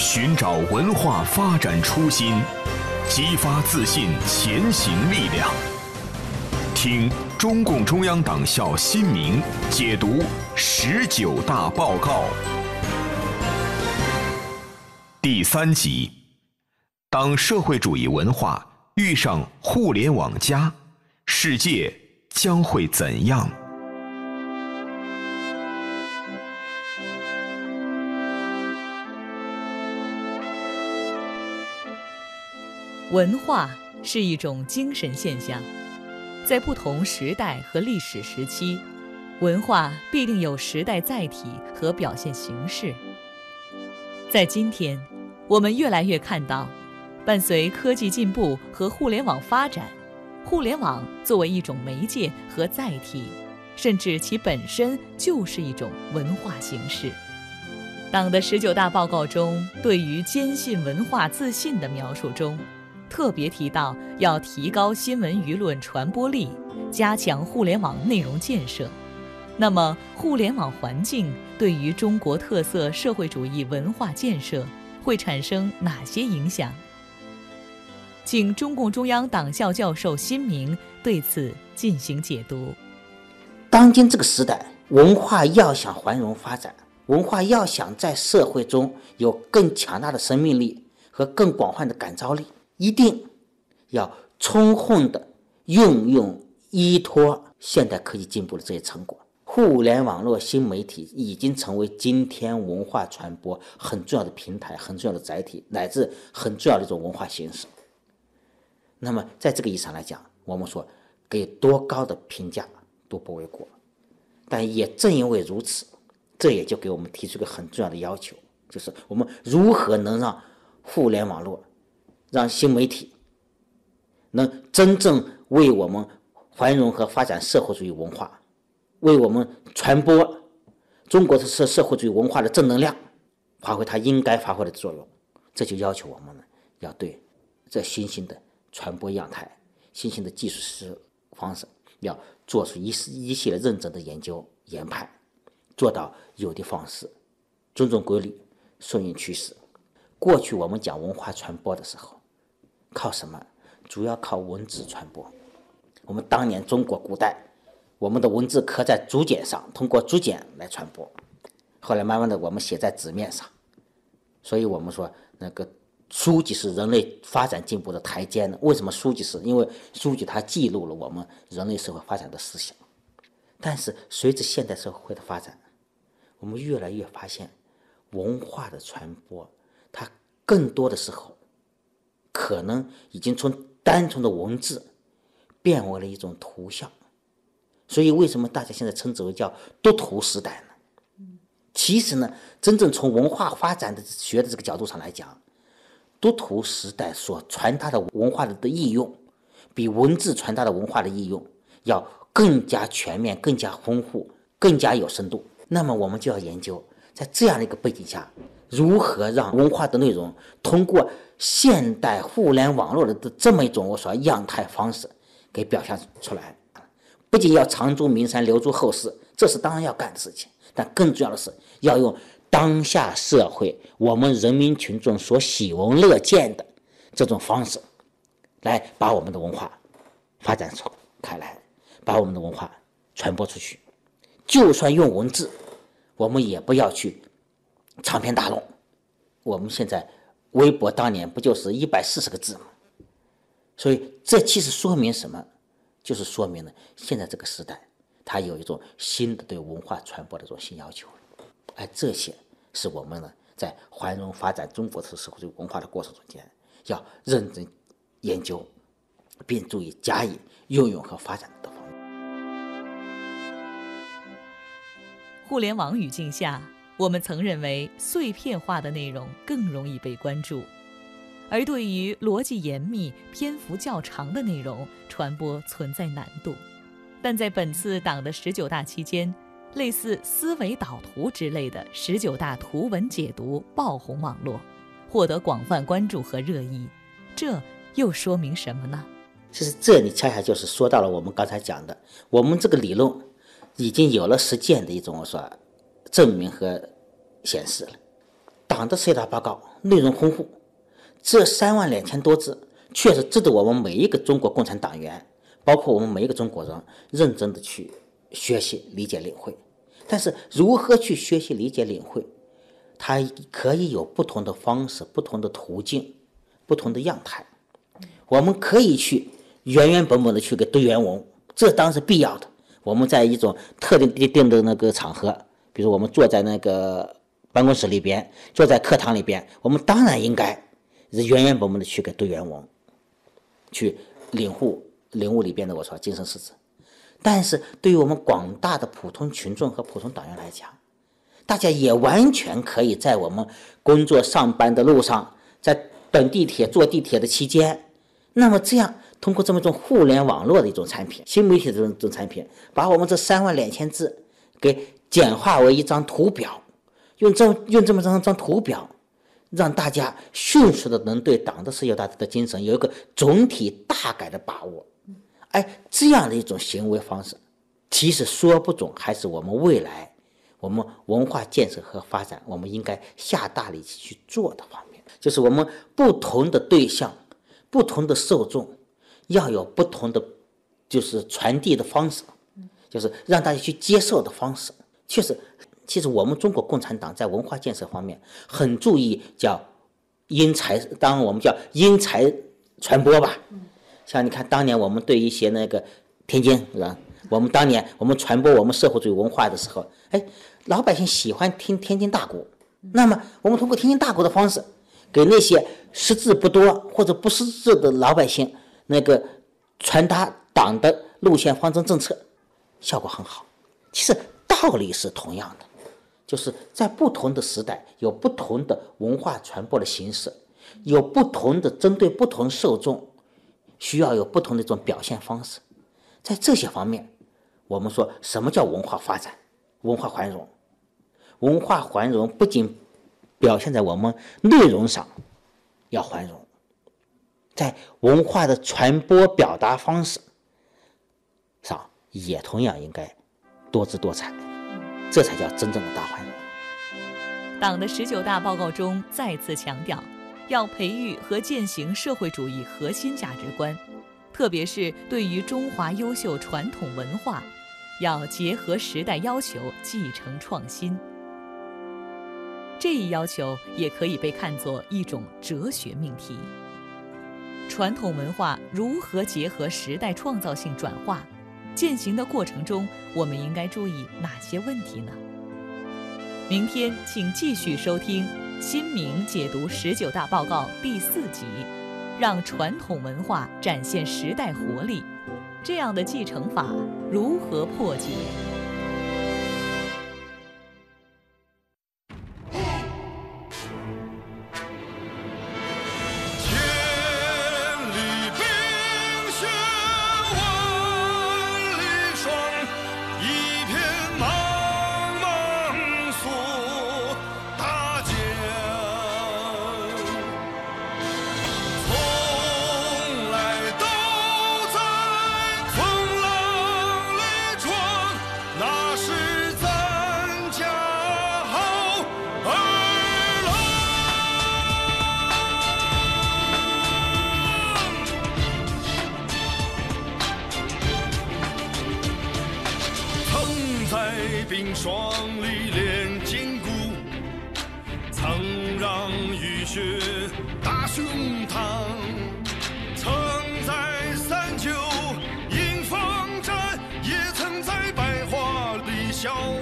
寻找文化发展初心，激发自信前行力量。听中共中央党校新民解读十九大报告第三集：当社会主义文化遇上互联网加，世界将会怎样？文化是一种精神现象，在不同时代和历史时期，文化必定有时代载体和表现形式。在今天，我们越来越看到，伴随科技进步和互联网发展，互联网作为一种媒介和载体，甚至其本身就是一种文化形式。党的十九大报告中对于坚信文化自信的描述中。特别提到要提高新闻舆论传播力，加强互联网内容建设。那么，互联网环境对于中国特色社会主义文化建设会产生哪些影响？请中共中央党校教授辛明对此进行解读。当今这个时代，文化要想繁荣发展，文化要想在社会中有更强大的生命力和更广泛的感召力。一定要充分的运用依托现代科技进步的这些成果，互联网络新媒体已经成为今天文化传播很重要的平台、很重要的载体，乃至很重要的一种文化形式。那么，在这个意义上来讲，我们说给多高的评价都不为过。但也正因为如此，这也就给我们提出个很重要的要求，就是我们如何能让互联网络。让新媒体能真正为我们繁荣和发展社会主义文化，为我们传播中国的社社会主义文化的正能量，发挥它应该发挥的作用。这就要求我们呢，要对这新兴的传播样态、新兴的技术实方式，要做出一一系列认真的研究研判，做到有的放矢，尊重规律，顺应趋势。过去我们讲文化传播的时候，靠什么？主要靠文字传播。我们当年中国古代，我们的文字刻在竹简上，通过竹简来传播。后来慢慢的，我们写在纸面上。所以我们说，那个书籍是人类发展进步的台阶呢。为什么书籍是？因为书籍它记录了我们人类社会发展的思想。但是随着现代社会的发展，我们越来越发现，文化的传播，它更多的时候。可能已经从单纯的文字变为了一种图像，所以为什么大家现在称之为叫读图时代呢？其实呢，真正从文化发展的学的这个角度上来讲，读图时代所传达的文化的的应用，比文字传达的文化的应用要更加全面、更加丰富、更加有深度。那么我们就要研究，在这样的一个背景下，如何让文化的内容通过。现代互联网络的这么一种我说样态方式，给表现出来，不仅要长驻名山留住后世，这是当然要干的事情，但更重要的是要用当下社会我们人民群众所喜闻乐见的这种方式，来把我们的文化发展出开来，把我们的文化传播出去。就算用文字，我们也不要去长篇大论。我们现在。微博当年不就是一百四十个字吗？所以这其实说明什么？就是说明了现在这个时代，它有一种新的对文化传播的这种新要求。而这些是我们呢在繁荣发展中国特色社会主义文化的过程中间，要认真研究，并注意加以运用和发展的方面。互联网语境下。我们曾认为碎片化的内容更容易被关注，而对于逻辑严密、篇幅较长的内容，传播存在难度。但在本次党的十九大期间，类似思维导图之类的十九大图文解读爆红网络，获得广泛关注和热议。这又说明什么呢？其实这里恰恰就是说到了我们刚才讲的，我们这个理论已经有了实践的一种我说。证明和显示了，党的十九大报告内容丰富。这三万两千多字，确实值得我们每一个中国共产党员，包括我们每一个中国人，认真的去学习、理解、领会。但是，如何去学习、理解、领会，它可以有不同的方式、不同的途径、不同的样态。我们可以去原原本本的去给读原文，这当然是必要的。我们在一种特定定定的那个场合，比如我们坐在那个办公室里边，坐在课堂里边，我们当然应该是原原本本的去给读原文，去领悟领悟里边的我说精神实质。但是对于我们广大的普通群众和普通党员来讲，大家也完全可以在我们工作上班的路上，在等地铁、坐地铁的期间，那么这样。通过这么一种互联网络的一种产品，新媒体的这种这种产品，把我们这三万两千字给简化为一张图表，用这用这么张张图表，让大家迅速的能对党的十九大的精神有一个总体大概的把握。哎，这样的一种行为方式，其实说不准还是我们未来我们文化建设和发展，我们应该下大力气去做的方面，就是我们不同的对象，不同的受众。要有不同的，就是传递的方式，就是让大家去接受的方式。确实，其实我们中国共产党在文化建设方面很注意叫因材，当然我们叫因材传播吧。像你看，当年我们对一些那个天津人，我们当年我们传播我们社会主义文化的时候，哎，老百姓喜欢听天津大鼓，那么我们通过天津大鼓的方式，给那些识字不多或者不识字的老百姓。那个传达党的路线方针政策，效果很好。其实道理是同样的，就是在不同的时代有不同的文化传播的形式，有不同的针对不同受众，需要有不同的一种表现方式。在这些方面，我们说什么叫文化发展、文化繁荣？文化繁荣不仅表现在我们内容上要繁荣。在文化的传播表达方式上，也同样应该多姿多彩，这才叫真正的大繁荣。党的十九大报告中再次强调，要培育和践行社会主义核心价值观，特别是对于中华优秀传统文化，要结合时代要求继承创新。这一要求也可以被看作一种哲学命题。传统文化如何结合时代创造性转化？践行的过程中，我们应该注意哪些问题呢？明天请继续收听《新明解读十九大报告》第四集，让传统文化展现时代活力，这样的继承法如何破解？霜里练筋骨，曾让雨雪打胸膛，曾在三九迎风战，也曾在百花里笑。